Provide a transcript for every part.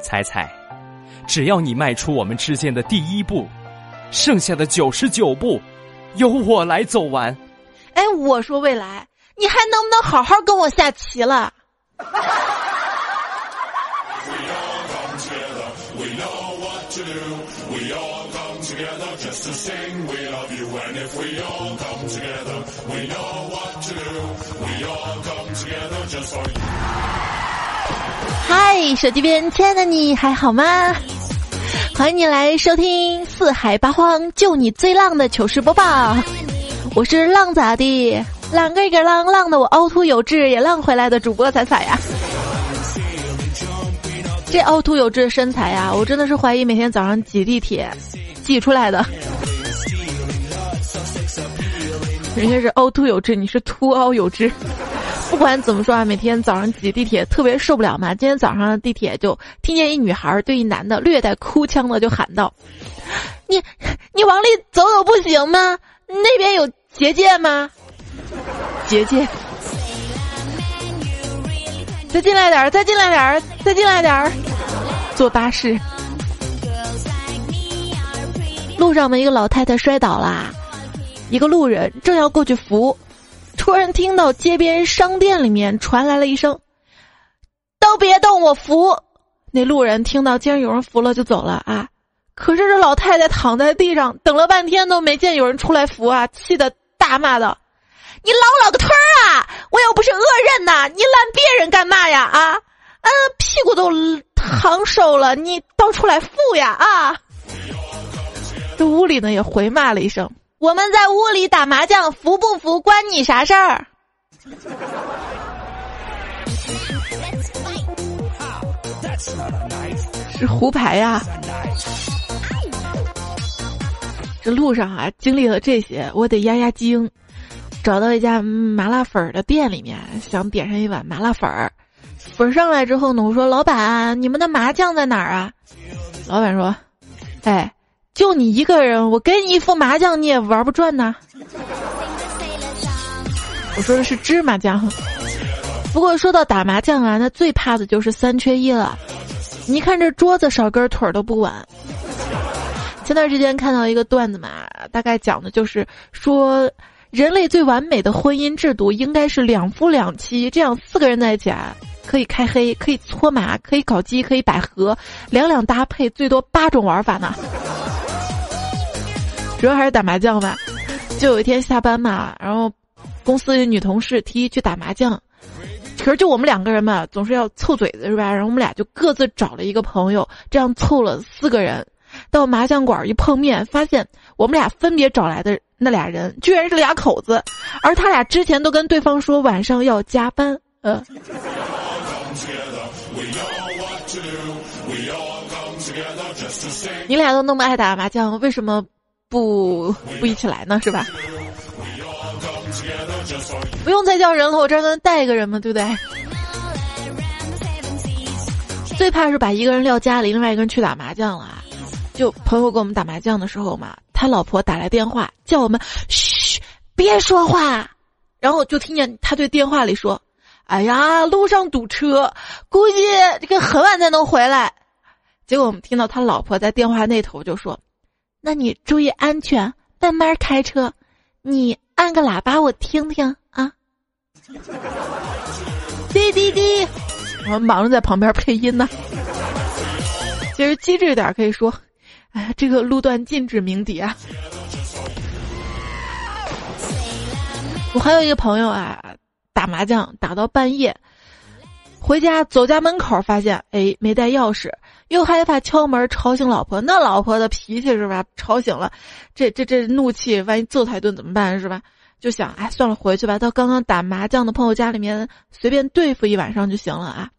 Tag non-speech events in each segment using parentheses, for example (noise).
猜猜，只要你迈出我们之间的第一步，剩下的九十九步，由我来走完。哎，我说未来，你还能不能好好跟我下棋了？(laughs) 嗨，手机边亲爱的你还好吗？欢迎你来收听四海八荒就你最浪的糗事播报。我是浪咋的？浪个一个浪，浪的我凹凸有致，也浪回来的主播彩彩呀。这凹凸有致的身材呀，我真的是怀疑每天早上挤地铁挤出来的。人家是凹凸有致，你是凸凹有致。不管怎么说啊，每天早上挤地铁特别受不了嘛。今天早上地铁就听见一女孩对一男的略带哭腔的就喊道：“你你往里走走不行吗？那边有结界吗？结界？再进来点儿，再进来点儿，再进来点儿。”坐巴士，路上的一个老太太摔倒啦，一个路人正要过去扶。突然听到街边商店里面传来了一声：“都别动，我扶。”那路人听到竟然有人扶了，就走了啊！可是这老太太躺在地上等了半天都没见有人出来扶啊，气得大骂道：“你老老个腿儿啊！我又不是恶人呐，你拦别人干嘛呀？啊，嗯，屁股都烫瘦了，你倒出来扶呀！啊！” (laughs) 这屋里呢也回骂了一声。我们在屋里打麻将，服不服关你啥事儿？是胡牌呀！这路上啊，经历了这些，我得压压惊。找到一家麻辣粉的店里面，想点上一碗麻辣粉儿。粉上来之后呢，我说：“老板，你们的麻将在哪儿啊？”老板说：“哎。”就你一个人，我给你一副麻将你也玩不转呐。我说的是芝麻酱。不过说到打麻将啊，那最怕的就是三缺一了。你看这桌子少根腿都不稳。前段时间看到一个段子嘛，大概讲的就是说，人类最完美的婚姻制度应该是两夫两妻，这样四个人在一起，可以开黑，可以搓麻，可以搞基，可以百合，两两搭配，最多八种玩法呢。主要还是打麻将吧，就有一天下班嘛，然后公司的女同事提议去打麻将，可是就我们两个人嘛，总是要凑嘴子是吧？然后我们俩就各自找了一个朋友，这样凑了四个人，到麻将馆一碰面，发现我们俩分别找来的那俩人居然是俩口子，而他俩之前都跟对方说晚上要加班，呃。你俩都那么爱打麻将，为什么？不不一起来呢，是吧？不用再叫人了，我这儿能带一个人吗？对不对？最怕是把一个人撂家里，另外一个人去打麻将了。就朋友跟我们打麻将的时候嘛，他老婆打来电话叫我们嘘，别说话。然后就听见他对电话里说：“哎呀，路上堵车，估计这个很晚才能回来。”结果我们听到他老婆在电话那头就说。那你注意安全，慢慢开车。你按个喇叭，我听听啊。滴滴滴，我忙着在旁边配音呢。其实机智点可以说，哎，这个路段禁止鸣笛啊。我还有一个朋友啊，打麻将打到半夜。回家走家门口，发现哎没带钥匙，又害怕敲门吵醒老婆。那老婆的脾气是吧？吵醒了，这这这怒气，万一揍他一顿怎么办是吧？就想哎算了，回去吧，到刚刚打麻将的朋友家里面随便对付一晚上就行了啊。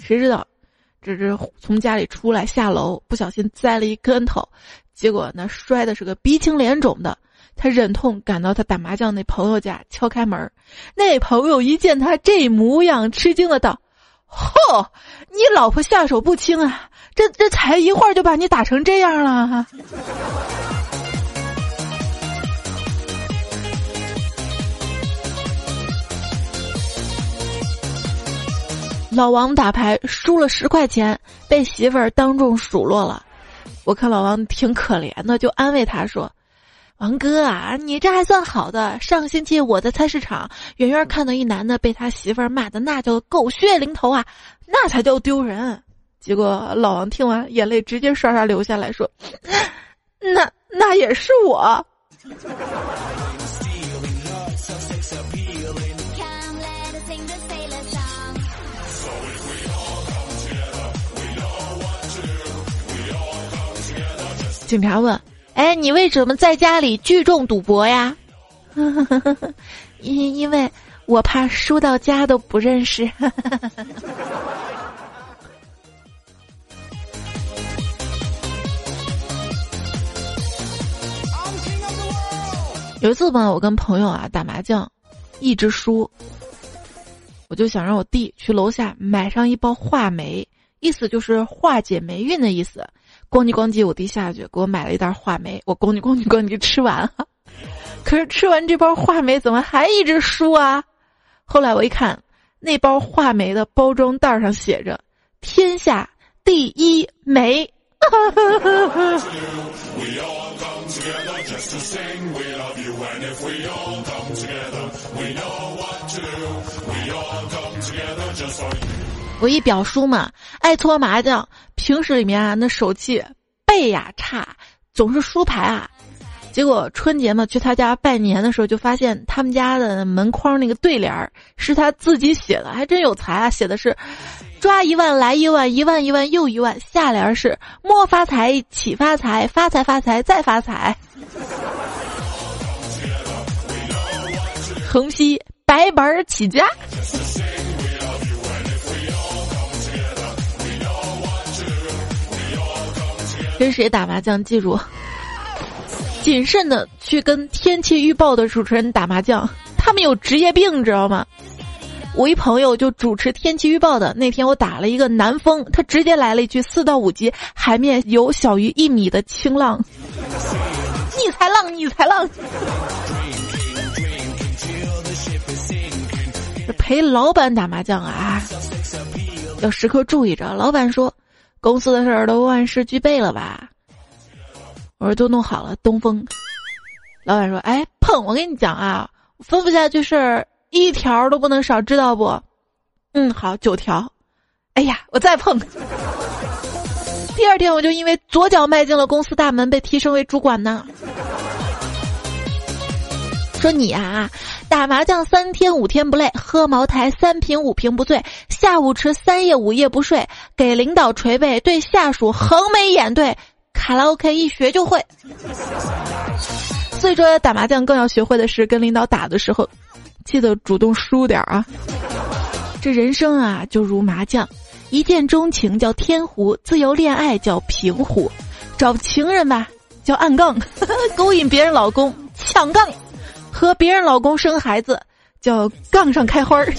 谁知道，这这从家里出来下楼，不小心栽了一跟头，结果那摔的是个鼻青脸肿的。他忍痛赶到他打麻将那朋友家，敲开门，那朋友一见他这模样，吃惊的道。嚯，你老婆下手不轻啊！这这才一会儿就把你打成这样了哈。老王打牌输了十块钱，被媳妇儿当众数落了。我看老王挺可怜的，就安慰他说：“王哥啊，你这还算好的。上星期我在菜市场，远远看到一男的被他媳妇儿骂的那叫狗血淋头啊，那才叫丢人。”结果老王听完，眼泪直接刷刷流下来，说：“ (laughs) 那那也是我。”警察问：“哎，你为什么在家里聚众赌博呀？” (laughs) 因因为我怕输到家都不认识。(laughs) 有一次吧，我跟朋友啊打麻将，一直输，我就想让我弟去楼下买上一包话梅，意思就是化解霉运的意思。咣叽咣叽，我弟下去给我买了一袋话梅，我咣叽咣叽咣叽吃完了。(laughs) 可是吃完这包话梅，怎么还一直输啊？后来我一看，那包话梅的包装袋上写着“天下第一梅”。(laughs) 我一表叔嘛，爱搓麻将，平时里面啊那手气背呀差，总是输牌啊。结果春节嘛去他家拜年的时候，就发现他们家的门框那个对联儿是他自己写的，还真有才啊！写的是“抓一万来一万，一万一万又一万”，下联是“莫发财，起发财，发财发财再发财”。(laughs) 横批：白本起家。跟谁打麻将？记住，谨慎的去跟天气预报的主持人打麻将，他们有职业病，知道吗？我一朋友就主持天气预报的，那天我打了一个南风，他直接来了一句四到五级，海面有小于一米的清浪，你才浪，你才浪。陪老板打麻将啊，要时刻注意着。老板说。公司的事儿都万事俱备了吧？我说都弄好了。东风，老板说：“哎，碰！我跟你讲啊，吩咐下去事儿一条都不能少，知道不？”嗯，好，九条。哎呀，我再碰。第二天我就因为左脚迈进了公司大门，被提升为主管呢。说你啊。打麻将三天五天不累，喝茅台三瓶五瓶不醉，下午吃三夜五夜不睡，给领导捶背，对下属横眉眼对，卡拉 OK 一学就会。所以说打麻将更要学会的是跟领导打的时候，记得主动输点啊。这人生啊，就如麻将，一见钟情叫天胡，自由恋爱叫平胡，找情人吧叫暗杠，(laughs) 勾引别人老公抢杠。和别人老公生孩子，叫杠上开花儿；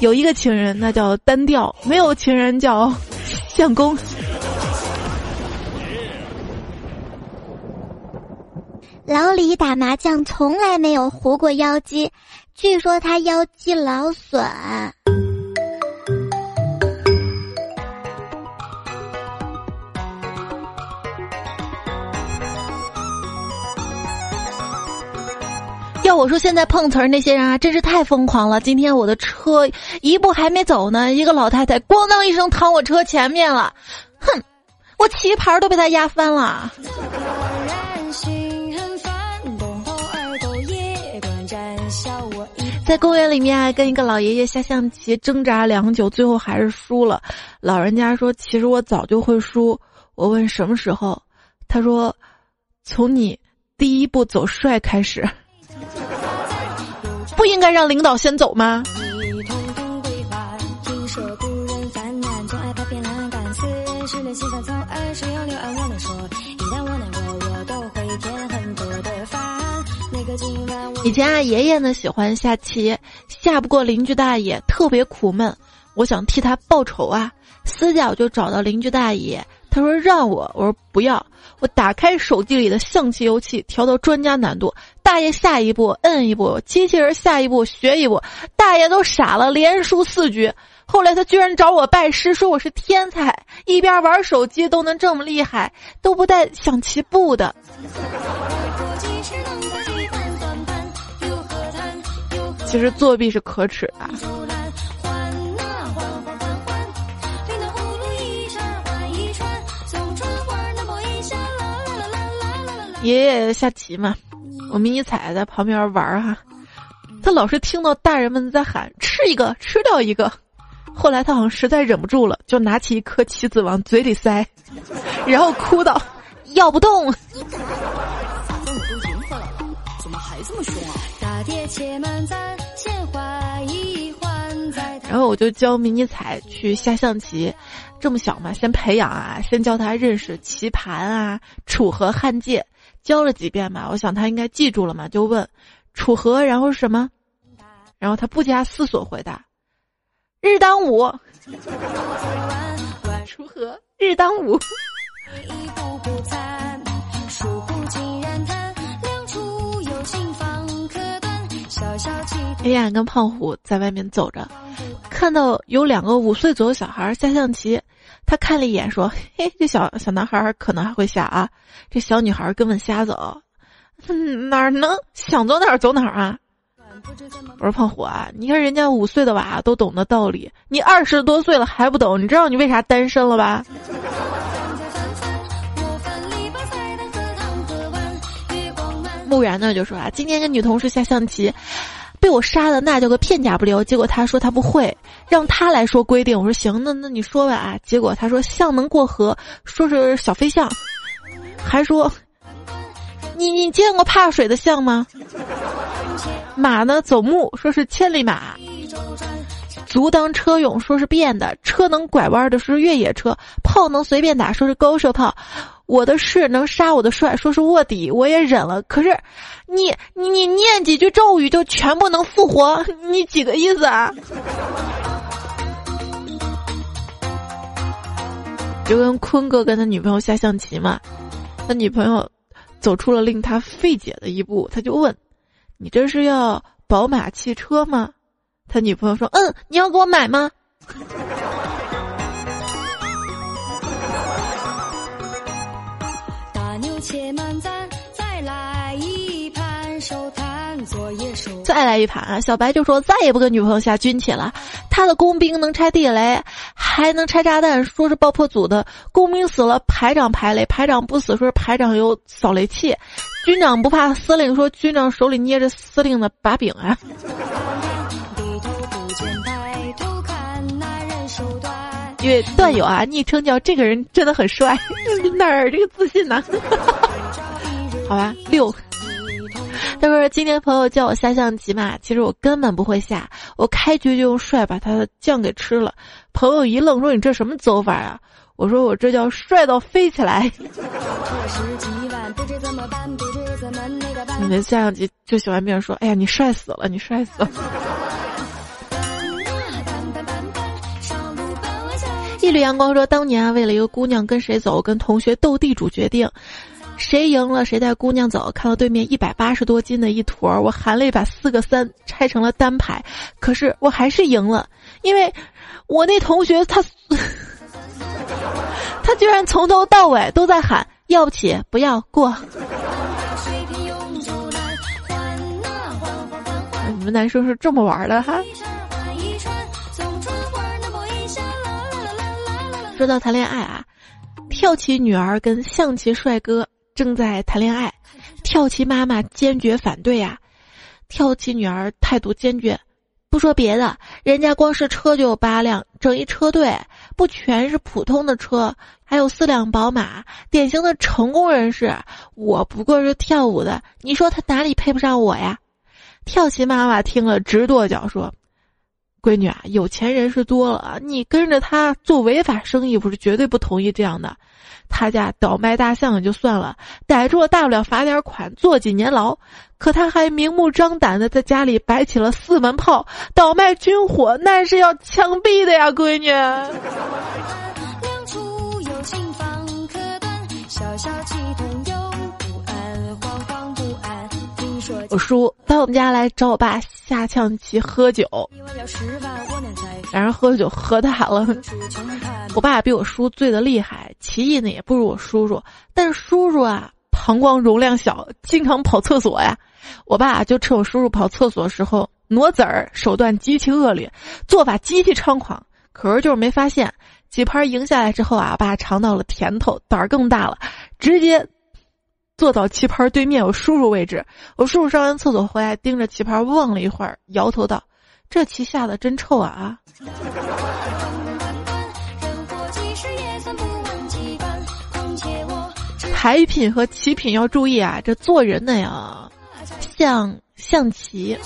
有一个情人，那叫单调；没有情人，叫相公。老李打麻将从来没有胡过腰肌，据说他腰肌劳损。要我说，现在碰瓷儿那些人啊，真是太疯狂了。今天我的车一步还没走呢，一个老太太咣当一声躺我车前面了，哼，我棋盘都被他压翻了。在公园里面跟一个老爷爷下象棋，挣扎良久，最后还是输了。老人家说：“其实我早就会输。”我问什么时候，他说：“从你第一步走帅开始。”不应该让领导先走吗？以前啊，爷爷呢喜欢下棋，下不过邻居大爷，特别苦闷。我想替他报仇啊，私下我就找到邻居大爷。他说让我，我说不要。我打开手机里的象棋游戏，调到专家难度。大爷下一步摁一步，机器人下一步学一步。大爷都傻了，连输四局。后来他居然找我拜师，说我是天才，一边玩手机都能这么厉害，都不带象棋步的。其实作弊是可耻的。爷爷下棋嘛，我迷你彩在旁边玩哈，他老是听到大人们在喊吃一个吃掉一个，后来他好像实在忍不住了，就拿起一颗棋子往嘴里塞，(laughs) 然后哭道：“咬不动。”怎么还这么凶啊？然后我就教迷你彩去下象棋，这么小嘛，先培养啊，先教他认识棋盘啊、楚河汉界。教了几遍吧，我想他应该记住了嘛，就问楚河，然后是什么？然后他不加思索回答：日当午。(laughs) 楚河，日当午。哎呀，跟胖虎在外面走着，看到有两个五岁左右小孩下象棋。他看了一眼，说：“嘿，这小小男孩可能还会下啊。”这小女孩根本瞎走，哪儿能想走哪儿走哪儿啊？我说胖虎啊，你看人家五岁的娃都懂得道理，你二十多岁了还不懂？你知道你为啥单身了吧？(laughs) 木然呢就说啊，今天跟女同事下象棋。被我杀的那叫个片甲不留，结果他说他不会，让他来说规定。我说行，那那你说吧啊。结果他说象能过河，说是小飞象，还说你你见过怕水的象吗？马呢走木，说是千里马。足当车用，说是变的；车能拐弯的，说是越野车；炮能随便打，说是高射炮。我的士能杀我的帅，说是卧底，我也忍了。可是，你你你念几句咒语就全部能复活，你几个意思啊？就跟坤哥跟他女朋友下象棋嘛，他女朋友走出了令他费解的一步，他就问：“你这是要宝马汽车吗？”他女朋友说：“嗯，你要给我买吗？”再来一盘啊！小白就说再也不跟女朋友下军棋了。他的工兵能拆地雷，还能拆炸弹，说是爆破组的。工兵死了，排长排雷；排长不死，说是排长有扫雷器。军长不怕司令，说军长手里捏着司令的把柄啊。因为段友啊，昵称叫这个人真的很帅，(laughs) 哪儿这个自信呢？(laughs) 好吧，六。他说今天朋友叫我下象棋嘛，其实我根本不会下，我开局就用帅把他的将给吃了。朋友一愣，说你这什么走法呀？我说我这叫帅到飞起来。(laughs) 你们下象棋就喜欢别人说，哎呀，你帅死了，你帅死了。(laughs) 一缕阳光说：“当年，为了一个姑娘跟谁走，跟同学斗地主决定，谁赢了谁带姑娘走。看到对面一百八十多斤的一坨，我含泪把四个三拆成了单排，可是我还是赢了，因为我那同学他，(laughs) 他居然从头到尾都在喊要不起，不要过。你们男生是这么玩的哈？”说到谈恋爱啊，跳棋女儿跟象棋帅哥正在谈恋爱，跳棋妈妈坚决反对呀。跳棋女儿态度坚决，不说别的，人家光是车就有八辆，整一车队，不全是普通的车，还有四辆宝马，典型的成功人士。我不过是跳舞的，你说他哪里配不上我呀？跳棋妈妈听了直跺脚说。闺女啊，有钱人是多了啊，你跟着他做违法生意，不是绝对不同意这样的。他家倒卖大象也就算了，逮住了大不了罚点款，坐几年牢。可他还明目张胆的在家里摆起了四门炮，倒卖军火，那是要枪毙的呀，闺女。我叔到我们家来找我爸下象棋喝酒，两人喝酒喝大了。(laughs) 我爸比我叔醉的厉害，棋艺呢也不如我叔叔，但是叔叔啊膀胱容量小，经常跑厕所呀。我爸就趁我叔叔跑厕所的时候挪子儿，手段极其恶劣，做法极其猖狂。可是就是没发现，几盘赢下来之后啊，我爸尝到了甜头，胆儿更大了，直接。坐到棋盘对面，我叔叔位置。我叔叔上完厕所回来，盯着棋盘望了一会儿，摇头道：“这棋下的真臭啊！”啊！牌品和棋品要注意啊！这做人呢呀，像象棋，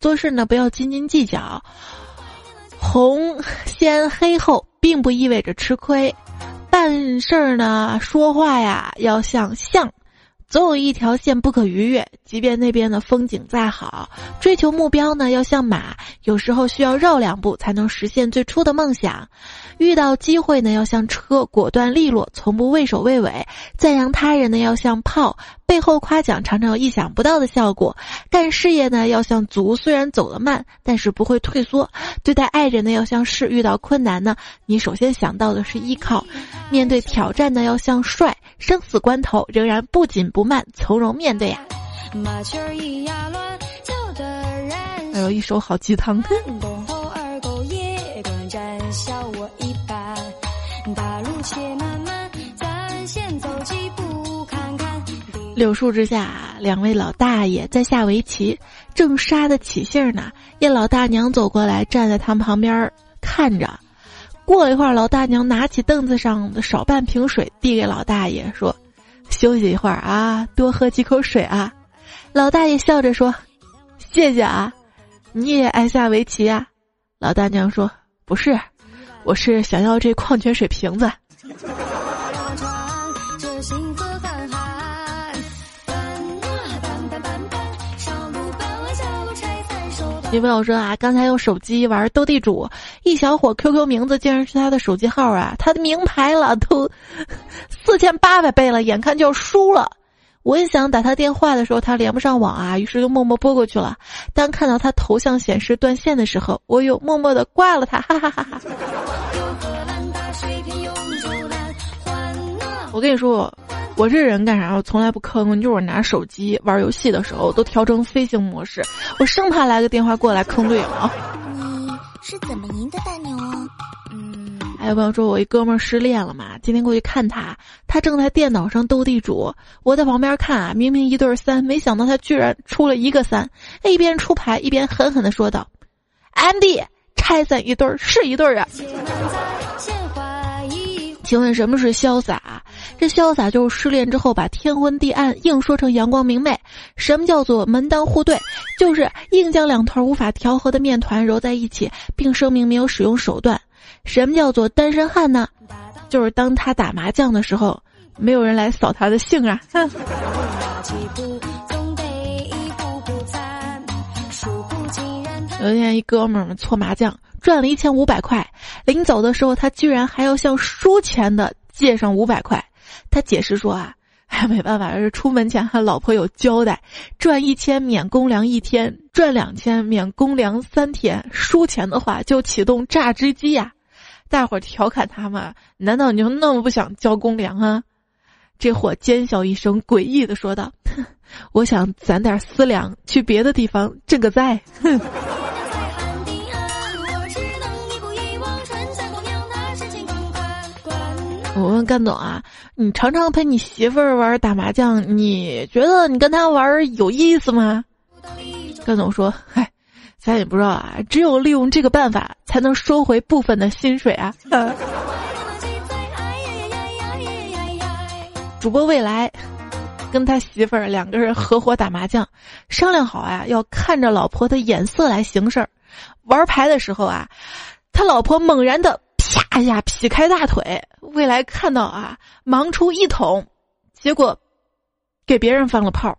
做事呢不要斤斤计较。红先黑后，并不意味着吃亏。办事儿呢，说话呀，要像象。总有一条线不可逾越，即便那边的风景再好，追求目标呢要像马，有时候需要绕两步才能实现最初的梦想。遇到机会呢要像车，果断利落，从不畏首畏尾。赞扬他人呢要像炮，背后夸奖常常有意想不到的效果。干事业呢要像足，虽然走得慢，但是不会退缩。对待爱人呢要像是遇到困难呢，你首先想到的是依靠。面对挑战呢要像帅。生死关头，仍然不紧不慢，从容面对呀。哎呦，一手好鸡汤。(laughs) 柳树之下，两位老大爷在下围棋，正杀得起劲呢。一老大娘走过来，站在他们旁边看着。过了一会儿，老大娘拿起凳子上的少半瓶水，递给老大爷说：“休息一会儿啊，多喝几口水啊。”老大爷笑着说：“谢谢啊，你也爱下围棋啊？”老大娘说：“不是，我是想要这矿泉水瓶子。”女朋友说啊，刚才用手机玩斗地主，一小伙 QQ 名字竟然是他的手机号啊，他的名牌了，都四千八百倍了，眼看就要输了。我也想打他电话的时候，他连不上网啊，于是就默默拨过去了。当看到他头像显示断线的时候，我又默默的挂了他，哈哈哈哈。(laughs) 我跟你说。我这人干啥？我从来不吭吭，就是我拿手机玩游戏的时候都调成飞行模式，我生怕来个电话过来坑队友。你是怎么赢的大牛啊？嗯，还有朋友说我一哥们失恋了嘛，今天过去看他，他正在电脑上斗地主，我在旁边看啊，明明一对三，没想到他居然出了一个三，一边出牌一边狠狠的说道安迪拆散一对是一对啊。”请问什么是潇洒？这潇洒就是失恋之后把天昏地暗硬说成阳光明媚。什么叫做门当户对？就是硬将两团无法调和的面团揉在一起，并声明没有使用手段。什么叫做单身汉呢？就是当他打麻将的时候，没有人来扫他的兴啊！(laughs) 有一天，一哥们儿搓麻将。赚了一千五百块，临走的时候，他居然还要向输钱的借上五百块。他解释说啊，哎，没办法，是出门前和老婆有交代，赚一千免公粮一天，赚两千免公粮三天，输钱的话就启动榨汁机呀。大伙儿调侃他嘛，难道你就那么不想交公粮啊？这货奸笑一声，诡异的说道：“我想攒点私粮，去别的地方赈个灾。”哼。(laughs) 我问干总啊，你常常陪你媳妇儿玩打麻将，你觉得你跟她玩有意思吗？干总说：“嗨，咱也不知道啊，只有利用这个办法，才能收回部分的薪水啊。(laughs) ”主播未来跟他媳妇儿两个人合伙打麻将，商量好啊，要看着老婆的眼色来行事儿。玩牌的时候啊，他老婆猛然的。啪一下劈开大腿，未来看到啊，忙出一桶，结果给别人放了炮，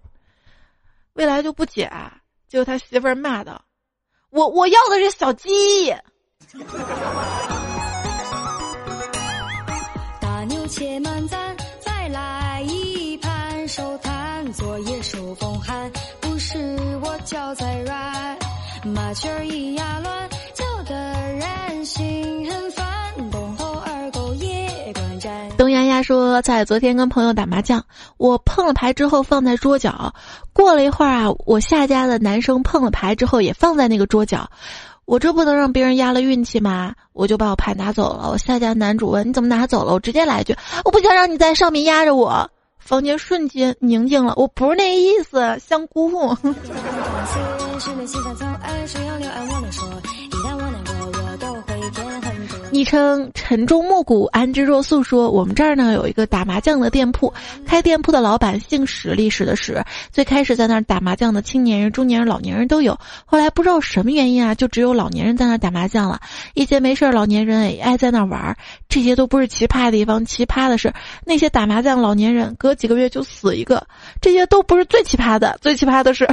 未来就不解，结果他媳妇儿骂道：“我我要的是小鸡。(laughs) ”大牛且慢咱再来一盘，手摊昨夜手风寒，不是我。脚在软，麻雀儿咿呀乱，叫得人心东丫丫说，在昨天跟朋友打麻将，我碰了牌之后放在桌角，过了一会儿啊，我下家的男生碰了牌之后也放在那个桌角。我这不能让别人压了运气吗？我就把我牌拿走了。我下家男主问你怎么拿走了？我直接来一句：我不想让你在上面压着我。房间瞬间宁静了。我不是那意思，香菇。(laughs) 昵称晨钟暮鼓安之若素说：“我们这儿呢有一个打麻将的店铺，开店铺的老板姓史，历史的史。最开始在那儿打麻将的青年人、中年人、老年人都有。后来不知道什么原因啊，就只有老年人在那儿打麻将了。一些没事儿老年人也爱在那儿玩儿。这些都不是奇葩的地方，奇葩的是那些打麻将老年人隔几个月就死一个。这些都不是最奇葩的，最奇葩的是，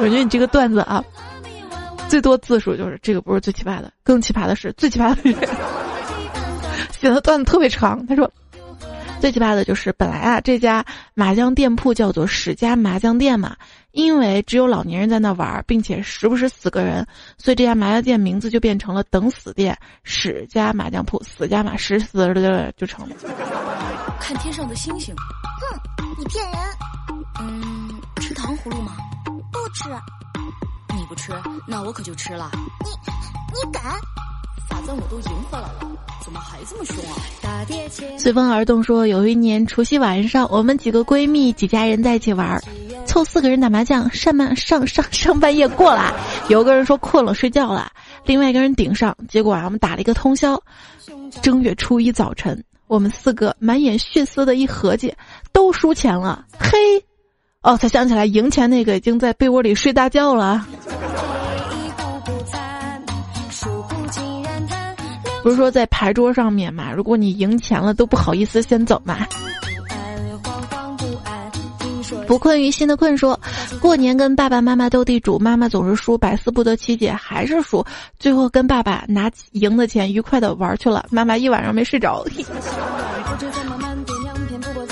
我觉得你这个段子啊。”最多字数就是这个不是最奇葩的，更奇葩的是最奇葩的人写的段子特别长。他说，最奇葩的就是本来啊这家麻将店铺叫做史家麻将店嘛，因为只有老年人在那玩，并且时不时死个人，所以这家麻将店名字就变成了等死店史家麻将铺，死家嘛，死死的就成了。看天上的星星，哼，你骗人。嗯，吃糖葫芦吗？不吃。你不吃，那我可就吃了。你，你敢？反正我都赢回来了，怎么还这么凶啊？随风而动说，有一年除夕晚上，我们几个闺蜜几家人在一起玩，凑四个人打麻将，上半上上上半夜过来，有个人说困了睡觉了，另外一个人顶上，结果啊我们打了一个通宵。正月初一早晨，我们四个满眼血丝的一合计，都输钱了，嘿。哦，才想起来，赢钱那个已经在被窝里睡大觉了。不是说在牌桌上面嘛？如果你赢钱了，都不好意思先走嘛。不困于心的困说，过年跟爸爸妈妈斗地主，妈妈总是输，百思不得其解，还是输，最后跟爸爸拿赢的钱愉快的玩去了，妈妈一晚上没睡着。(laughs)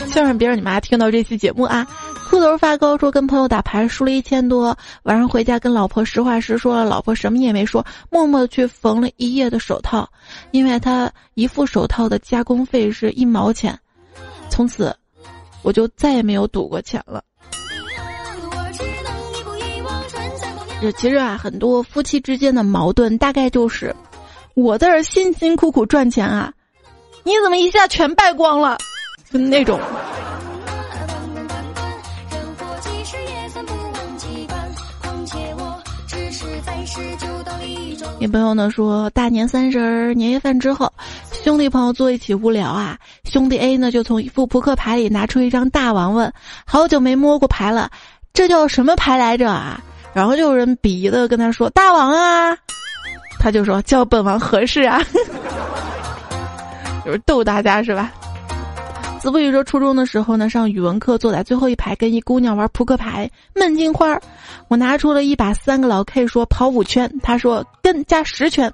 希望别让你妈听到这期节目啊。裤头发高说跟朋友打牌输了一千多，晚上回家跟老婆实话实说了，老婆什么也没说，默默的去缝了一夜的手套，因为他一副手套的加工费是一毛钱，从此我就再也没有赌过钱了。其实啊，很多夫妻之间的矛盾大概就是我在这辛辛苦苦赚钱啊，你怎么一下全败光了，就那种。女朋友呢说，大年三十儿年夜饭之后，兄弟朋友坐一起无聊啊。兄弟 A 呢就从一副扑克牌里拿出一张大王，问：好久没摸过牌了，这叫什么牌来着啊？然后就有人鄙夷的跟他说：大王啊。他就说：叫本王合适啊。(laughs) 就是逗大家是吧？子不语说，初中的时候呢，上语文课坐在最后一排，跟一姑娘玩扑克牌，闷金花儿。我拿出了一把三个老 K，说跑五圈，他说跟加十圈。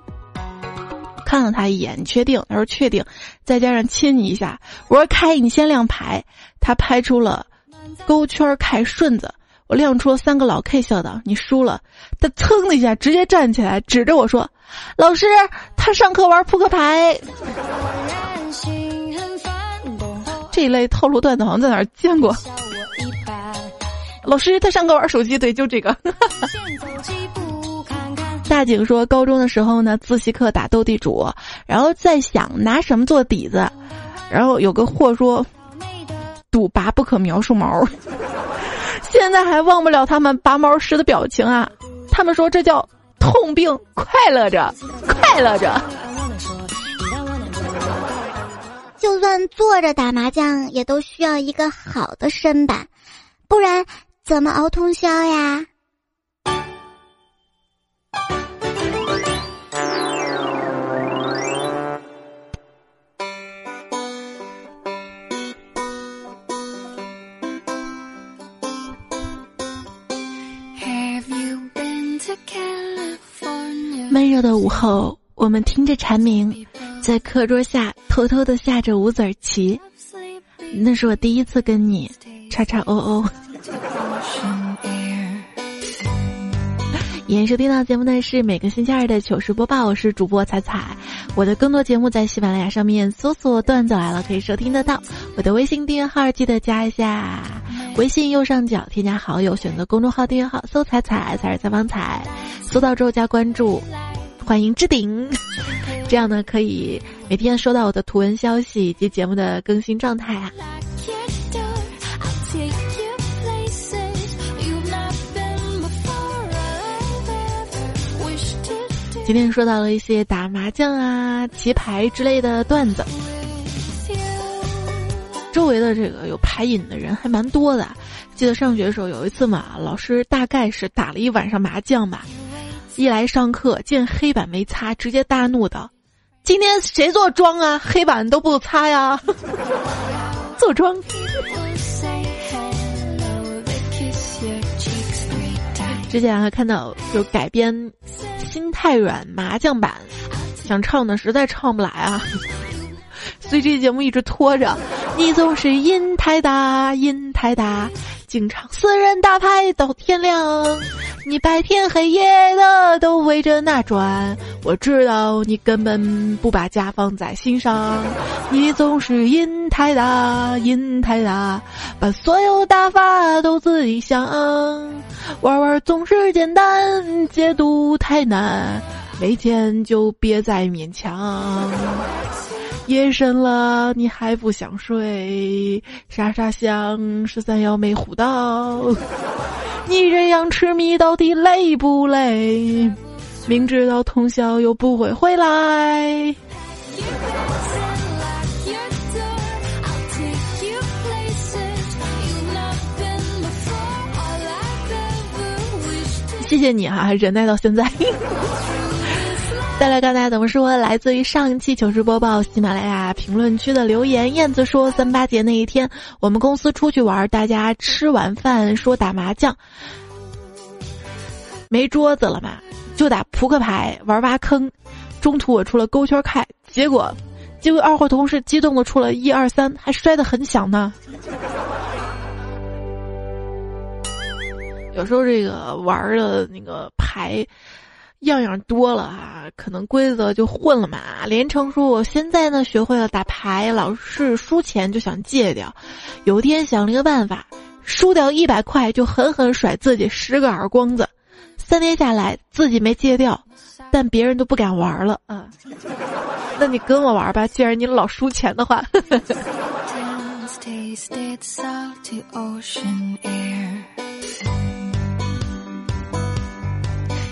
看了他一眼，你确定？他说确定，再加上亲你一下。我说开，你先亮牌。他拍出了勾圈开顺子，我亮出了三个老 K，笑道你输了。他噌的一下直接站起来，指着我说：“老师，他上课玩扑克牌。”这一类套路段子好像在哪儿见过。老师，他上课玩手机，对，就这个。大景说，高中的时候呢，自习课打斗地主，然后在想拿什么做底子，然后有个货说，赌拔不可描述毛，(laughs) 现在还忘不了他们拔毛时的表情啊！他们说这叫痛并快乐着，快乐着。就算坐着打麻将，也都需要一个好的身板，不然怎么熬通宵呀？闷热的午后，我们听着蝉鸣。在课桌下偷偷的下着五子棋，那是我第一次跟你叉叉哦哦。(laughs) 演收听到节目呢是每个星期二的糗事播报，我是主播彩彩。我的更多节目在喜马拉雅上面搜索“段子来了”可以收听得到。我的微信订阅号记得加一下，微信右上角添加好友，选择公众号订阅号，搜“彩彩”才是采访彩，搜到之后加关注，欢迎置顶。这样呢可以每天收到我的图文消息以及节目的更新状态啊。今天说到了一些打麻将啊、棋牌之类的段子，周围的这个有牌瘾的人还蛮多的。记得上学的时候有一次嘛，老师大概是打了一晚上麻将吧，一来上课见黑板没擦，直接大怒道：“今天谁做妆啊？黑板都不擦呀！” (laughs) 坐庄。之前还看到就改编。心太软麻将版，想唱的实在唱不来啊，所以这节目一直拖着。你总是音太大，音太大，经常私人打牌到天亮，你白天黑夜的都围着那转。我知道你根本不把家放在心上，你总是瘾太大，瘾太大，把所有打法都自己想。玩玩总是简单，解读太难，没钱就别再勉强。夜深了，你还不想睡？沙沙想十三幺没胡到。你这样痴迷到底累不累？明知道通宵又不会回来。谢谢你哈，忍耐到现在。再来看大家怎么说，来自于上一期糗事播报喜马拉雅评论区的留言。燕子说，三八节那一天，我们公司出去玩，大家吃完饭说打麻将，没桌子了嘛，就打扑克牌玩挖坑。中途我出了勾圈开，结果，结果二货同事激动的出了一二三，还摔得很响呢。(laughs) 有时候这个玩的那个牌，样样多了啊，可能规则就混了嘛。连城说：“我现在呢学会了打牌，老是输钱就想戒掉。有天想了一个办法，输掉一百块就狠狠甩自己十个耳光子。三天下来自己没戒掉，但别人都不敢玩了啊。(laughs) 那你跟我玩吧，既然你老输钱的话。(laughs) (laughs) ”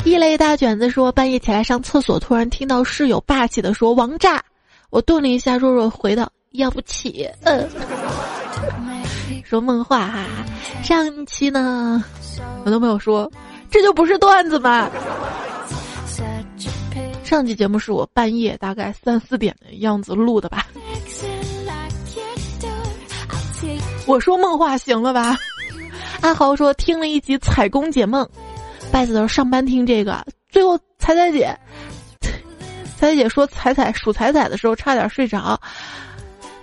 一类大卷子说，半夜起来上厕所，突然听到室友霸气的说“王炸”，我顿了一下，弱弱回道：“要不起。”嗯，说梦话哈。上期呢，很多朋友说，这就不是段子吗？上期节目是我半夜大概三四点的样子录的吧？我说梦话行了吧？阿豪说听了一集采工解梦。拜子的时候上班听这个，最后彩彩姐，彩彩姐说彩彩数彩彩的时候差点睡着。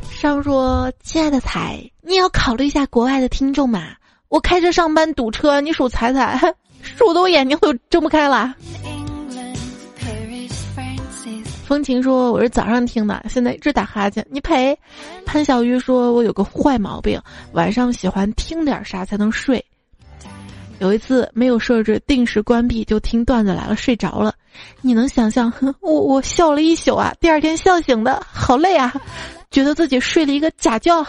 上说亲爱的彩，你也要考虑一下国外的听众嘛。我开车上班堵车，你数彩彩，数的我眼睛都睁不开了。风情说我是早上听的，现在一直打哈欠，你赔。潘小鱼说我有个坏毛病，晚上喜欢听点啥才能睡。有一次没有设置定时关闭就听段子来了睡着了，你能想象 (laughs) 我我笑了一宿啊，第二天笑醒的好累啊，觉得自己睡了一个假觉。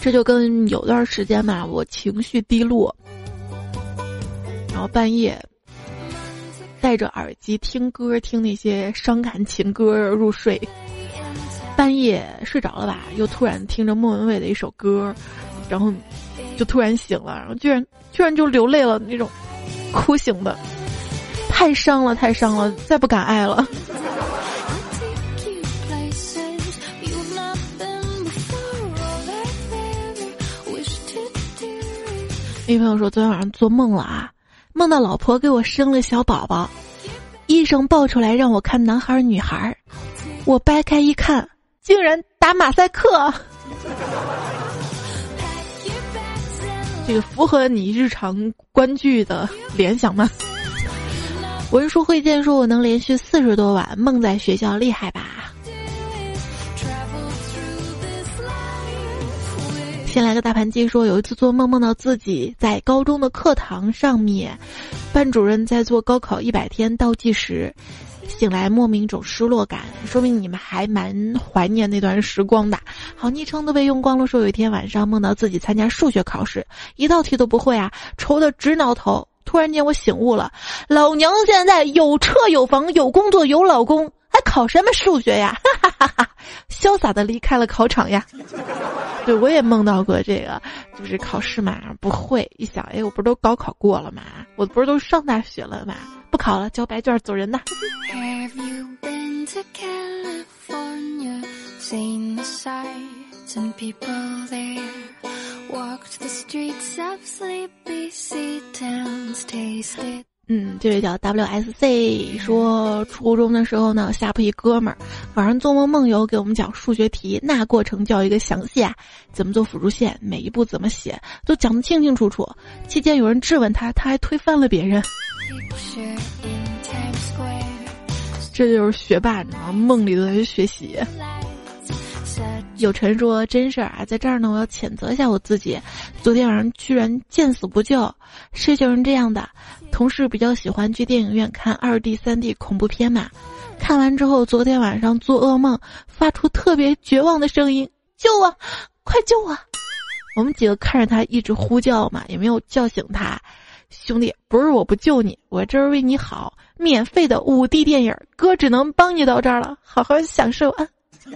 这就跟有段时间嘛，我情绪低落，然后半夜戴着耳机听歌，听那些伤感情歌入睡，半夜睡着了吧，又突然听着莫文蔚的一首歌，然后。就突然醒了，然后居然居然就流泪了，那种哭醒的，太伤了，太伤了，再不敢爱了。一朋友说昨天晚上做梦了啊，梦到老婆给我生了小宝宝，医生抱出来让我看男孩女孩，我掰开一看，竟然打马赛克。这个符合你日常观剧的联想吗？文书会见说：“我能连续四十多晚梦在学校，厉害吧？”先来个大盘鸡，说有一次做梦梦到自己在高中的课堂上面，班主任在做高考一百天倒计时，醒来莫名一种失落感，说明你们还蛮怀念那段时光的。好，昵称都被用光了，说有一天晚上梦到自己参加数学考试，一道题都不会啊，愁得直挠头。突然间我醒悟了，老娘现在有车有房有工作有老公，还考什么数学呀？(laughs) 哈哈哈哈！潇洒的离开了考场呀。(laughs) 对，我也梦到过这个，就是考试嘛，不会，一想，哎，我不是都高考过了吗？我不是都上大学了吗？不考了，交白卷走人呐。嗯，这位叫 W S C 说，初中的时候呢，下铺一哥们儿晚上做梦梦游，给我们讲数学题，那过程叫一个详细啊，怎么做辅助线，每一步怎么写，都讲得清清楚楚。期间有人质问他，他还推翻了别人。这就是学霸，你知道吗？梦里都在学习。有陈说真事儿啊，在这儿呢，我要谴责一下我自己。昨天晚上居然见死不救，事情是这样的：同事比较喜欢去电影院看二 D、三 D 恐怖片嘛。看完之后，昨天晚上做噩梦，发出特别绝望的声音：“救我，快救我！”我们几个看着他一直呼叫嘛，也没有叫醒他。兄弟，不是我不救你，我这是为你好，免费的五 D 电影，哥只能帮你到这儿了，好好享受啊。(laughs)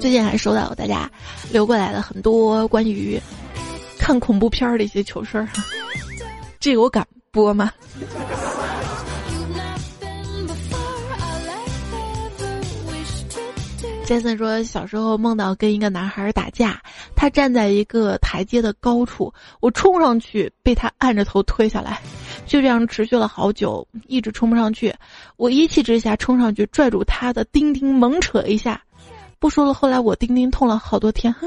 最近还收到大家留过来的很多关于看恐怖片的一些糗事儿，这个我敢播吗？Jason 说，小时候梦到跟一个男孩打架，他站在一个台阶的高处，我冲上去被他按着头推下来，就这样持续了好久，一直冲不上去。我一气之下冲上去拽住他的丁丁，猛扯一下。不说了，后来我丁丁痛了好多天，(laughs)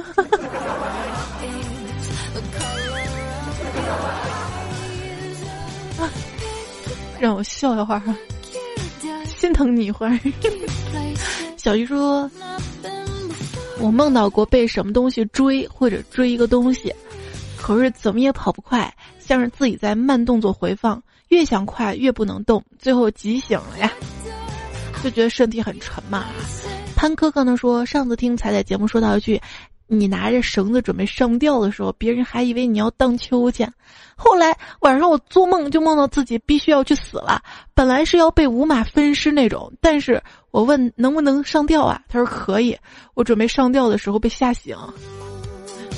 让我笑一会儿，心疼你一会儿。(laughs) 小鱼说：“我梦到过被什么东西追，或者追一个东西，可是怎么也跑不快，像是自己在慢动作回放，越想快越不能动，最后急醒了呀，就觉得身体很沉嘛。”潘哥哥呢说，上次听彩彩节目说到一句，你拿着绳子准备上吊的时候，别人还以为你要荡秋千。后来晚上我做梦就梦到自己必须要去死了，本来是要被五马分尸那种，但是我问能不能上吊啊？他说可以。我准备上吊的时候被吓醒，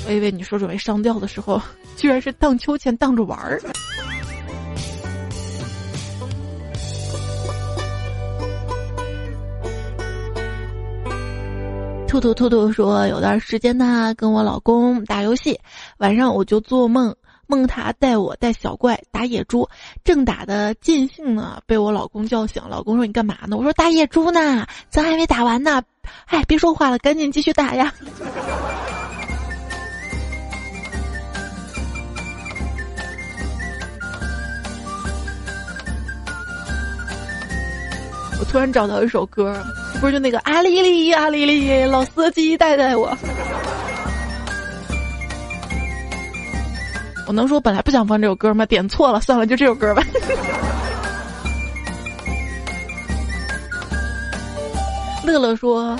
我以为你说准备上吊的时候，居然是荡秋千荡着玩儿。兔兔兔兔说：“有段时间呢，跟我老公打游戏，晚上我就做梦，梦他带我带小怪打野猪，正打的尽兴呢，被我老公叫醒。老公说：‘你干嘛呢？’我说：‘打野猪呢，咱还没打完呢。’哎，别说话了，赶紧继续打呀。”我突然找到一首歌，不是就那个阿丽丽阿丽丽，老司机带带我。我能说本来不想放这首歌吗？点错了，算了，就这首歌吧。(laughs) 乐乐说，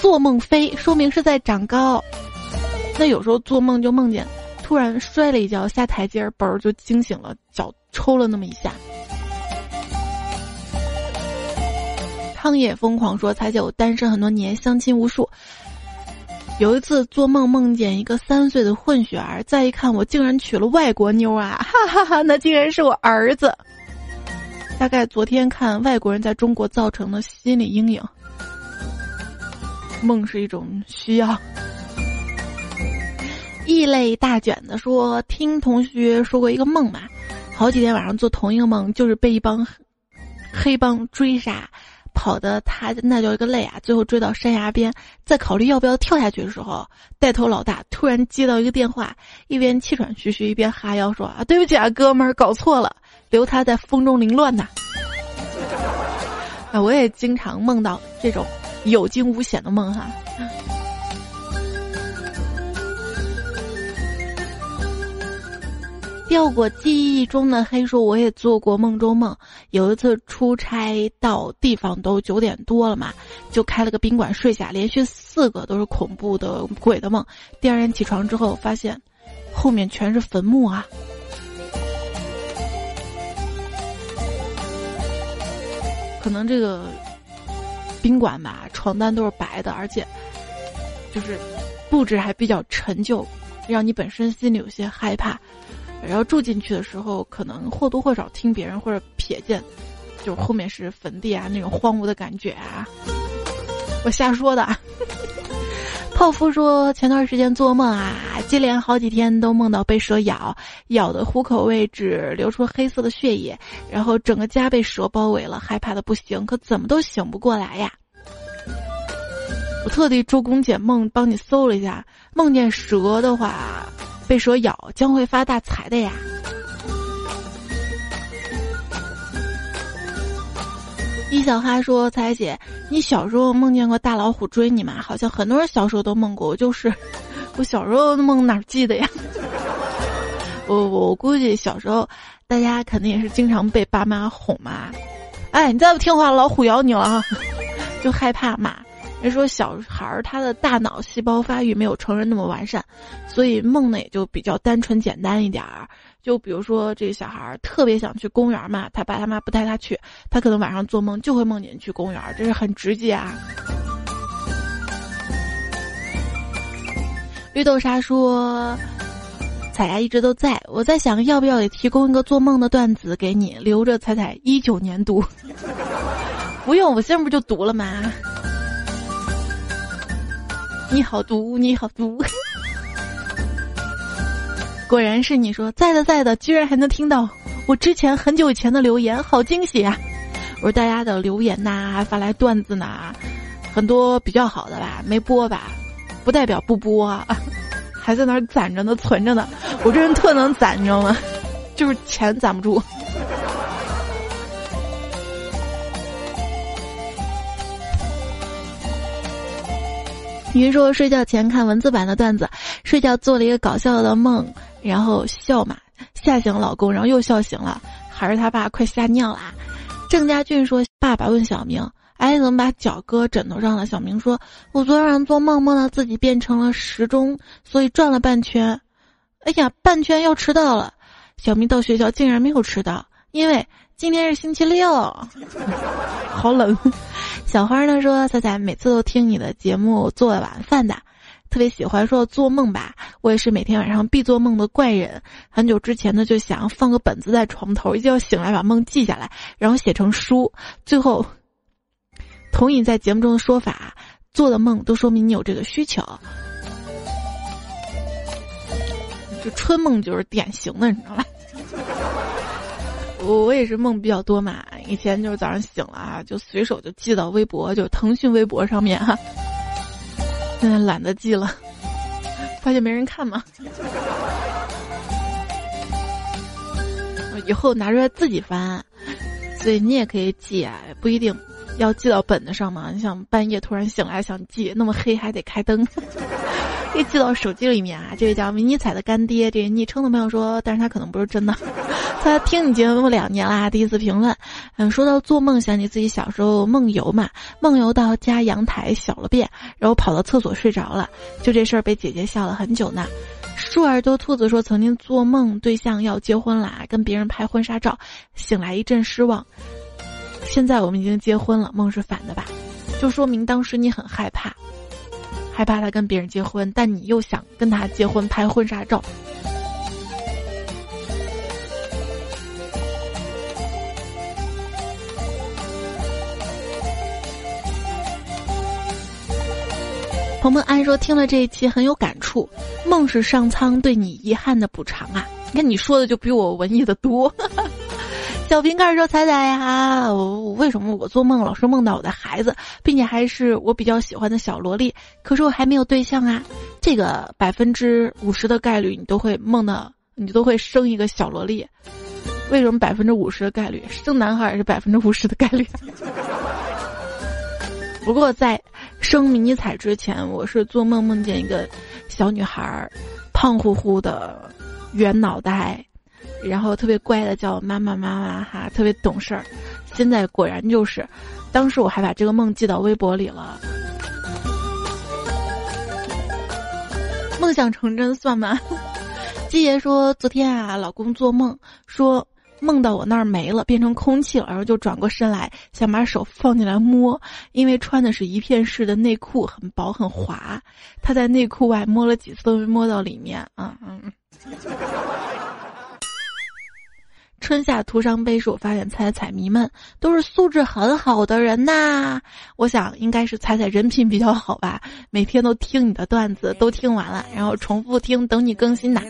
做梦飞说明是在长高，那有时候做梦就梦见突然摔了一跤下台阶儿，嘣儿就惊醒了，脚抽了那么一下。汤也疯狂说：“彩姐，我单身很多年，相亲无数。有一次做梦梦见一个三岁的混血儿，再一看我竟然娶了外国妞啊！哈哈哈，那竟然是我儿子。大概昨天看外国人在中国造成的心理阴影。梦是一种需要。”异类大卷子说：“听同学说过一个梦嘛，好几天晚上做同一个梦，就是被一帮黑帮追杀。”跑的他那叫一个累啊！最后追到山崖边，在考虑要不要跳下去的时候，带头老大突然接到一个电话，一边气喘吁吁，一边哈腰说：“啊，对不起啊，哥们儿，搞错了，留他在风中凌乱呐。”啊，我也经常梦到这种有惊无险的梦哈。掉过记忆中的黑说，我也做过梦中梦。有一次出差到地方都九点多了嘛，就开了个宾馆睡下，连续四个都是恐怖的鬼的梦。第二天起床之后，发现后面全是坟墓啊！可能这个宾馆吧，床单都是白的，而且就是布置还比较陈旧，让你本身心里有些害怕。然后住进去的时候，可能或多或少听别人或者瞥见，就是后面是坟地啊，那种荒芜的感觉啊。我瞎说的。(laughs) 泡芙说前段时间做梦啊，接连好几天都梦到被蛇咬，咬的虎口位置流出黑色的血液，然后整个家被蛇包围了，害怕的不行，可怎么都醒不过来呀。我特地周公解梦帮你搜了一下，梦见蛇的话。被蛇咬将会发大财的呀！一小哈说：“彩姐，你小时候梦见过大老虎追你吗？好像很多人小时候都梦过，我就是我小时候的梦哪记得呀？(laughs) 我我估计小时候大家肯定也是经常被爸妈哄嘛。哎，你再不听话，老虎咬你了啊！(laughs) 就害怕嘛。”人说小孩儿他的大脑细胞发育没有成人那么完善，所以梦呢也就比较单纯简单一点儿。就比如说这个小孩儿特别想去公园嘛，他爸他妈不带他去，他可能晚上做梦就会梦见去公园，这是很直接啊。绿豆沙说：“彩呀一直都在，我在想要不要也提供一个做梦的段子给你，留着彩彩一九年读。(laughs) 不用，我现在不就读了吗？”你好毒，你好毒！(laughs) 果然是你说在的，在的，居然还能听到我之前很久以前的留言，好惊喜啊！我说大家的留言呐，发来段子呐，很多比较好的吧，没播吧，不代表不播，啊，(laughs) 还在那儿攒着呢，存着呢。我这人特能攒，你知道吗？就是钱攒不住。你说睡觉前看文字版的段子，睡觉做了一个搞笑的梦，然后笑嘛，吓醒老公，然后又笑醒了，还是他爸快吓尿了。郑家俊说：“爸爸问小明，哎，怎么把脚搁枕头上了？”小明说：“我昨天晚上做梦，梦到自己变成了时钟，所以转了半圈。哎呀，半圈要迟到了。”小明到学校竟然没有迟到，因为今天是星期六，(laughs) 好冷。小花呢说：“彩彩每次都听你的节目做晚饭的，特别喜欢说做梦吧。我也是每天晚上必做梦的怪人。很久之前呢就想放个本子在床头，一觉醒来把梦记下来，然后写成书。最后，同意在节目中的说法，做的梦都说明你有这个需求。这春梦就是典型的，你知道吧？”我我也是梦比较多嘛，以前就是早上醒了啊，就随手就记到微博，就腾讯微博上面哈。现在懒得记了，发现没人看嘛。以后拿出来自己翻，所以你也可以记啊，不一定要记到本子上嘛。你想半夜突然醒来想记，那么黑还得开灯。可以记到手机里面啊！这位叫迷你彩的干爹，这昵称的朋友说，但是他可能不是真的。(laughs) 他听你节目两年啦，第一次评论。嗯，说到做梦，想起自己小时候梦游嘛，梦游到家阳台小了便，然后跑到厕所睡着了，就这事儿被姐姐笑了很久呢。树耳朵兔子说，曾经做梦对象要结婚啦，跟别人拍婚纱照，醒来一阵失望。现在我们已经结婚了，梦是反的吧？就说明当时你很害怕。害怕他跟别人结婚，但你又想跟他结婚拍婚纱照。鹏鹏安说听了这一期很有感触，梦是上苍对你遗憾的补偿啊！你看你说的就比我文艺的多。小瓶盖说：“彩彩呀，我为什么我做梦老是梦到我的孩子，并且还是我比较喜欢的小萝莉？可是我还没有对象啊！这个百分之五十的概率，你都会梦到，你都会生一个小萝莉。为什么百分之五十的概率生男孩也是百分之五十的概率？(laughs) 不过在生迷你彩之前，我是做梦梦见一个小女孩，胖乎乎的，圆脑袋。”然后特别乖的叫我妈妈妈妈哈，特别懂事儿。现在果然就是，当时我还把这个梦记到微博里了。梦想成真算吗？(laughs) 季爷说昨天啊，老公做梦说梦到我那儿没了，变成空气了，然后就转过身来想把手放进来摸，因为穿的是一片式的内裤，很薄很滑。他在内裤外摸了几次都没摸到里面，嗯嗯。春夏涂上杯时，我发现彩彩迷们都是素质很好的人呐。我想应该是彩彩人品比较好吧，每天都听你的段子，都听完了，然后重复听，等你更新呐。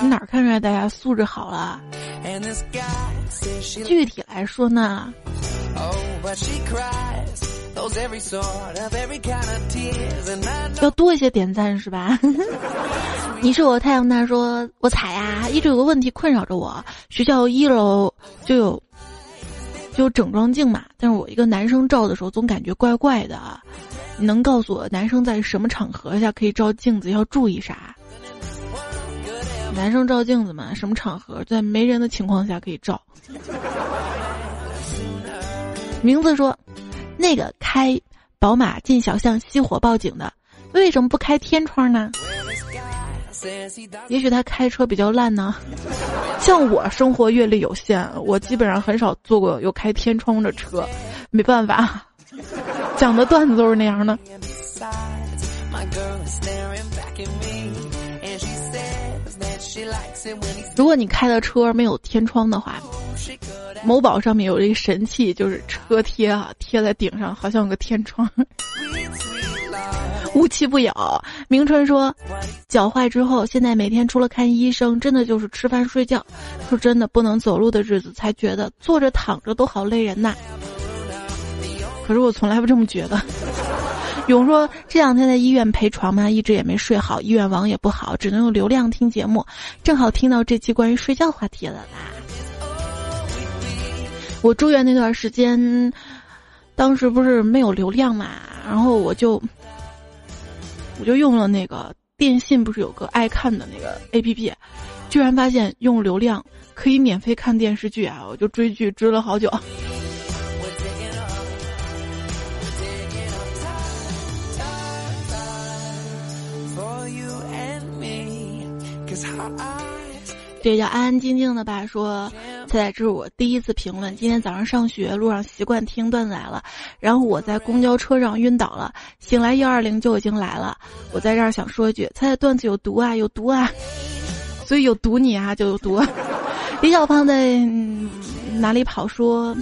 你哪看出来大家素质好了？具体来说呢？Sort of every kind of tears 要多一些点赞是吧？(laughs) 你是我太阳他说我踩呀，一直有个问题困扰着我。学校一楼就有就有整装镜嘛，但是我一个男生照的时候总感觉怪怪的。你能告诉我男生在什么场合下可以照镜子，要注意啥？男生照镜子嘛，什么场合在没人的情况下可以照？名字说。那个开宝马进小巷熄火报警的，为什么不开天窗呢？也许他开车比较烂呢。像我生活阅历有限，我基本上很少坐过有开天窗的车，没办法，讲的段子都是那样的。如果你开的车没有天窗的话。某宝上面有一个神器，就是车贴啊，贴在顶上，好像有个天窗。(laughs) 无奇不有。明春说，脚坏之后，现在每天除了看医生，真的就是吃饭睡觉。说真的，不能走路的日子，才觉得坐着躺着都好累人呐。可是我从来不这么觉得。比如说，这两天在医院陪床嘛，一直也没睡好，医院网也不好，只能用流量听节目。正好听到这期关于睡觉话题了啦。我住院那段时间，当时不是没有流量嘛，然后我就我就用了那个电信，不是有个爱看的那个 A P P，居然发现用流量可以免费看电视剧啊！我就追剧追了好久。这叫安安静静的吧？说，猜猜这是我第一次评论。今天早上上学路上习惯听段子来了，然后我在公交车上晕倒了，醒来幺二零就已经来了。我在这儿想说一句，猜猜段子有毒啊，有毒啊！(laughs) 所以有毒你啊，就有毒。(laughs) 李小胖在哪里跑？说，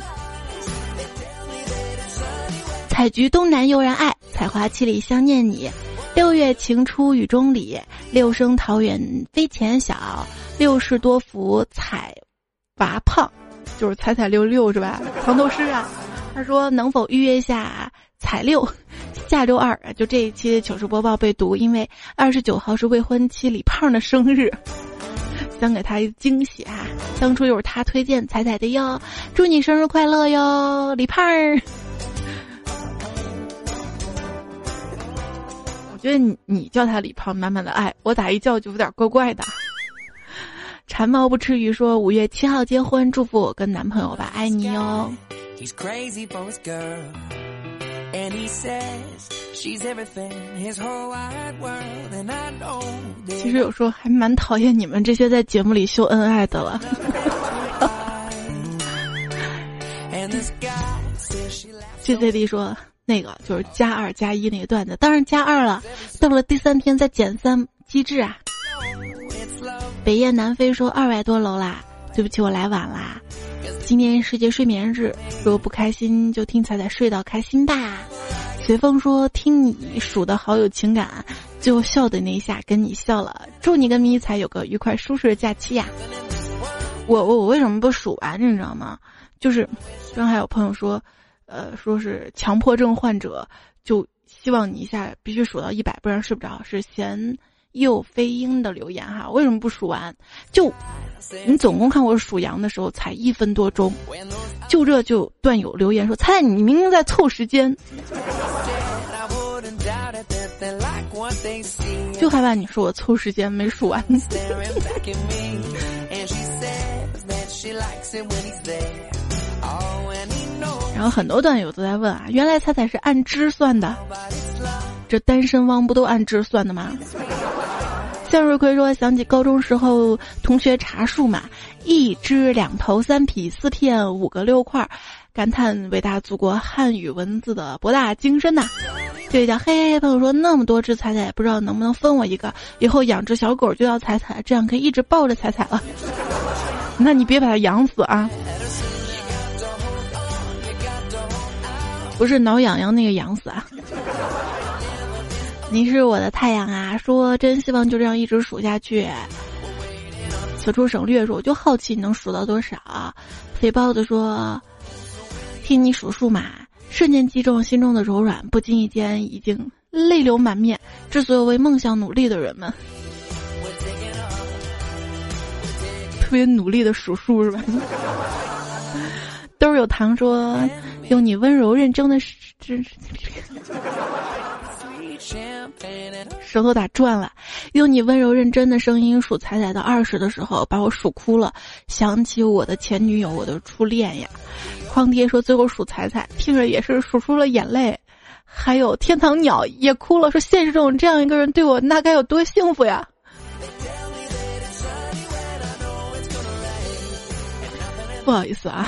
采菊东南悠然爱，采花七里香念你。六月晴初雨中里，六声桃源飞前晓。六世多福彩娃胖，就是彩彩六六是吧？藏头诗啊。他说能否预约一下彩六？下周二就这一期糗事播报被读，因为二十九号是未婚妻李胖的生日，想给他一个惊喜啊！当初又是他推荐彩彩的哟，祝你生日快乐哟，李胖儿。觉得你你叫他李胖，满满的爱；我咋一叫就有点怪怪的。馋猫不吃鱼说五月七号结婚，祝福我跟男朋友吧，爱你哟。其实有时候还蛮讨厌你们这些在节目里秀恩爱的了。(laughs) 谢 C D 说那个就是加二加一那个段子，当然加二了，到了第三天再减三机智啊。北雁南飞说二百多楼啦，对不起我来晚啦。今天世界睡眠日，如果不开心就听彩彩睡到开心吧。随风说听你数的好有情感，最后笑的那一下跟你笑了，祝你跟迷彩有个愉快舒适的假期呀！我我我为什么不数完？你知道吗？就是刚还有朋友说，呃，说是强迫症患者，就希望你一下必须数到一百，不然睡不着。是贤佑飞鹰的留言哈，为什么不数完？就你总共看我数羊的时候才一分多钟，就这就段友留言说，猜你明明在凑时间。就害怕你说我凑时间没数完。然后很多段友都在问啊，原来彩彩是按支算的，这单身汪不都按支算的吗？向日葵说想起高中时候同学查数嘛，一只两头三匹四片五个六块，感叹伟大祖国汉语文字的博大精深呐。这位叫嘿嘿嘿朋友说那么多只彩彩，不知道能不能分我一个？以后养只小狗就要彩彩，这样可以一直抱着彩彩了。那你别把它养死啊！不是挠痒痒那个痒死啊！(laughs) 你是我的太阳啊！说真希望就这样一直数下去。此处省略说，我就好奇你能数到多少。肥包子说，听你数数嘛，瞬间击中心中的柔软，不经意间已经泪流满面。致所有为梦想努力的人们，特别努力的数数是吧？都是有糖说。用你温柔认真的舌 (laughs) 舌头打转了，用你温柔认真的声音数彩彩到二十的时候，把我数哭了，想起我的前女友，我的初恋呀。匡爹说最后数彩彩，听着也是数出了眼泪。还有天堂鸟也哭了，说现实中这样一个人对我，那该有多幸福呀！不好意思啊。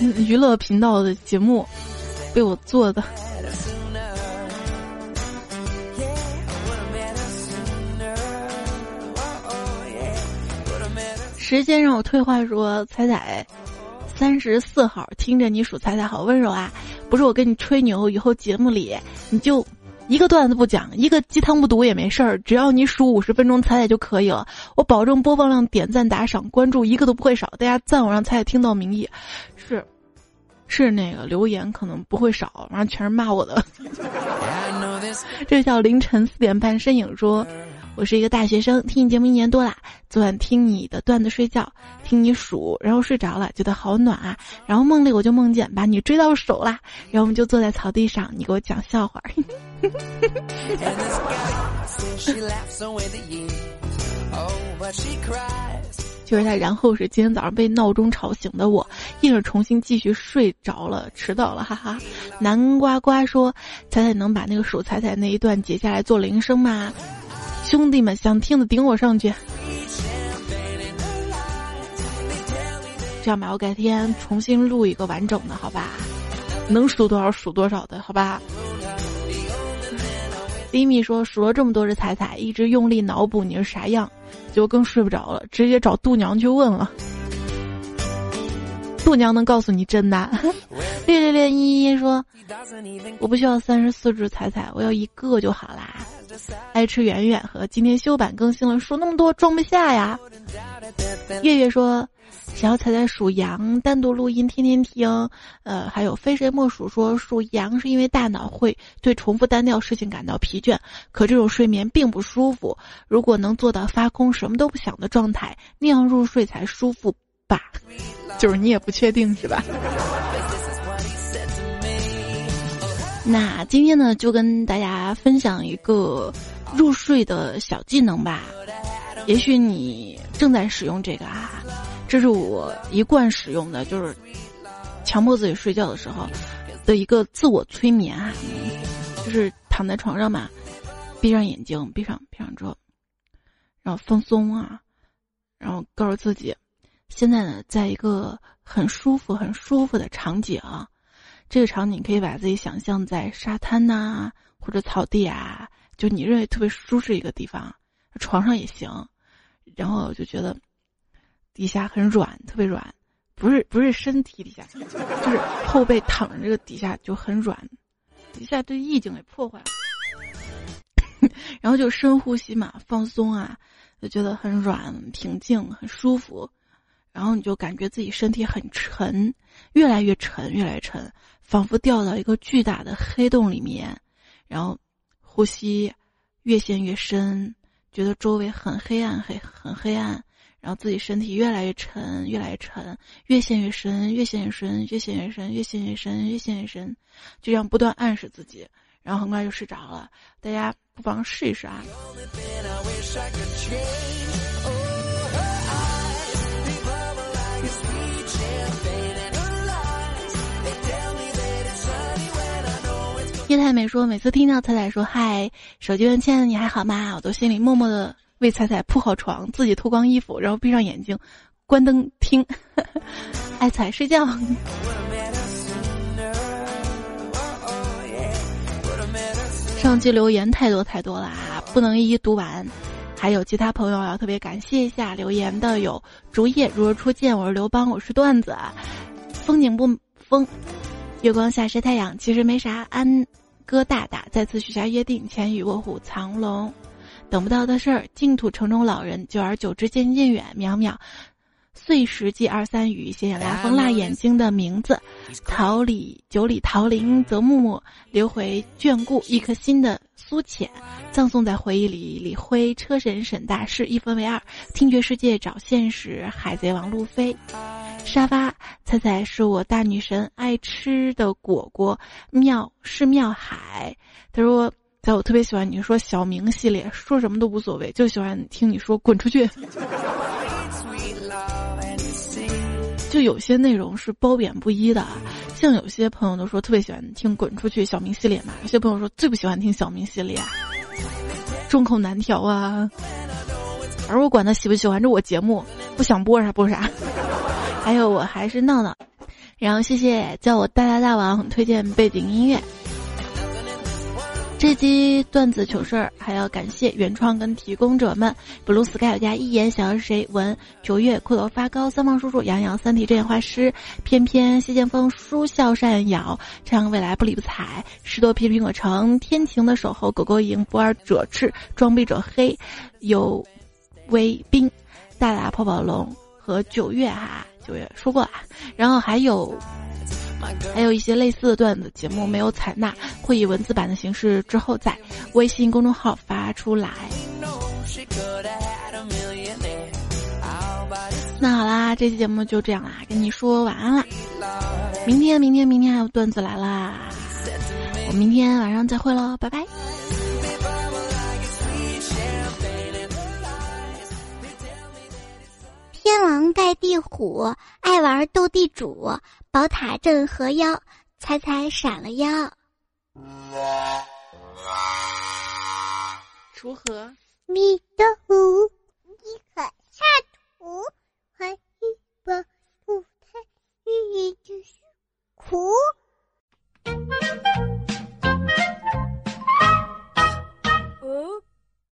娱乐频道的节目被我做的。时间让我退化说：“彩彩，三十四号，听着你数彩彩好温柔啊！不是我跟你吹牛，以后节目里你就一个段子不讲，一个鸡汤不读也没事儿，只要你数五十分钟彩彩就可以了。我保证播放量、点赞、打赏、关注一个都不会少，大家赞我让彩彩听到名义，是。”是那个留言可能不会少，然后全是骂我的。(laughs) 这叫凌晨四点半身影说：“我是一个大学生，听你节目一年多啦。昨晚听你的段子睡觉，听你数，然后睡着了，觉得好暖啊。然后梦里我就梦见把你追到手啦，然后我们就坐在草地上，你给我讲笑话。(laughs) ”就是他，然后是今天早上被闹钟吵醒的我，硬是重新继续睡着了，迟到了，哈哈。南瓜瓜说：“彩彩能把那个数彩彩那一段截下来做铃声吗？”兄弟们想听的顶我上去。这样吧，我改天重新录一个完整的，好吧？能数多少数多少的，好吧？李米说：“数了这么多只彩彩，一直用力脑补你是啥样。”就更睡不着了，直接找度娘去问了。度娘能告诉你真的。(laughs) 六六六一一说：“我不需要三十四只彩彩，我要一个就好啦。”爱吃圆圆和今天修版更新了，说那么多装不下呀。月月说。想要彩彩属羊，单独录音，天天听。呃，还有非谁莫属说属羊是因为大脑会对重复单调事情感到疲倦，可这种睡眠并不舒服。如果能做到发空什么都不想的状态，那样入睡才舒服吧？(laughs) 就是你也不确定是吧？那今天呢，就跟大家分享一个入睡的小技能吧。也许你正在使用这个啊。这是我一贯使用的，就是强迫自己睡觉的时候的一个自我催眠啊，就是躺在床上嘛，闭上眼睛，闭上闭上之后，然后放松啊，然后告诉自己，现在呢，在一个很舒服、很舒服的场景，这个场景可以把自己想象在沙滩呐，或者草地啊，就你认为特别舒适一个地方，床上也行，然后就觉得。底下很软，特别软，不是不是身体底下，就是后背躺着这个底下就很软，底下这意境给破坏了。(laughs) 然后就深呼吸嘛，放松啊，就觉得很软、平静、很舒服。然后你就感觉自己身体很沉，越来越沉，越来越沉，仿佛掉到一个巨大的黑洞里面。然后呼吸越陷越深，觉得周围很黑暗，黑很黑暗。然后自己身体越来越沉，越来越沉，越陷越深，越陷越深，越陷越深，越陷越深，越陷越深，就这样不断暗示自己，然后很快就睡着了。大家不妨试一试啊！叶太美说：“每次听到彩彩说嗨，手机问亲爱的你还好吗？我都心里默默的为彩彩铺好床，自己脱光衣服，然后闭上眼睛，关灯听，爱彩睡觉。”上期留言太多太多了啊，不能一一读完。还有其他朋友要特别感谢一下留言的有：竹叶如若初见，我是刘邦，我是段子，风景不风。月光下晒太阳，其实没啥。安哥大大再次许下约定，前与卧虎藏龙，等不到的事儿。净土城中老人，久而久之渐渐远。渺渺碎石记二三语，写下拉风辣眼睛的名字。桃李九里桃林泽木木，留回眷顾一颗心的苏浅，葬送在回忆里。李辉车神沈大师一分为二，听觉世界找现实。海贼王路飞。沙发，猜猜是我大女神爱吃的果果，妙是妙海。他说，在我特别喜欢你说小明系列，说什么都无所谓，就喜欢听你说滚出去。就有些内容是褒贬不一的，像有些朋友都说特别喜欢听滚出去小明系列嘛，有些朋友说最不喜欢听小明系列，众口难调啊。而我管他喜不喜欢，这我节目不想播啥播啥。还有我还是闹闹，然后谢谢叫我大大大王推荐背景音乐。这期段子糗事儿还要感谢原创跟提供者们：blue sky 有家一言想要是谁文九月骷髅发高三方叔叔杨洋三体阵眼画师翩翩谢剑锋书笑善瑶朝阳未来不理不睬十多批苹果城天晴的守候狗狗营不二者赤装逼者黑有威兵大大泡泡龙和九月哈。九月说过了，然后还有，还有一些类似的段子节目没有采纳，会以文字版的形式之后在微信公众号发出来。那好啦，这期节目就这样啦，跟你说晚安啦。明天，明天，明天还有段子来啦，我明天晚上再会喽，拜拜。天王盖地虎，爱玩斗地主，宝塔镇河妖，猜猜闪了腰。锄禾，米的虎，一可下土，还一把土菜，寓意就是苦。Oh.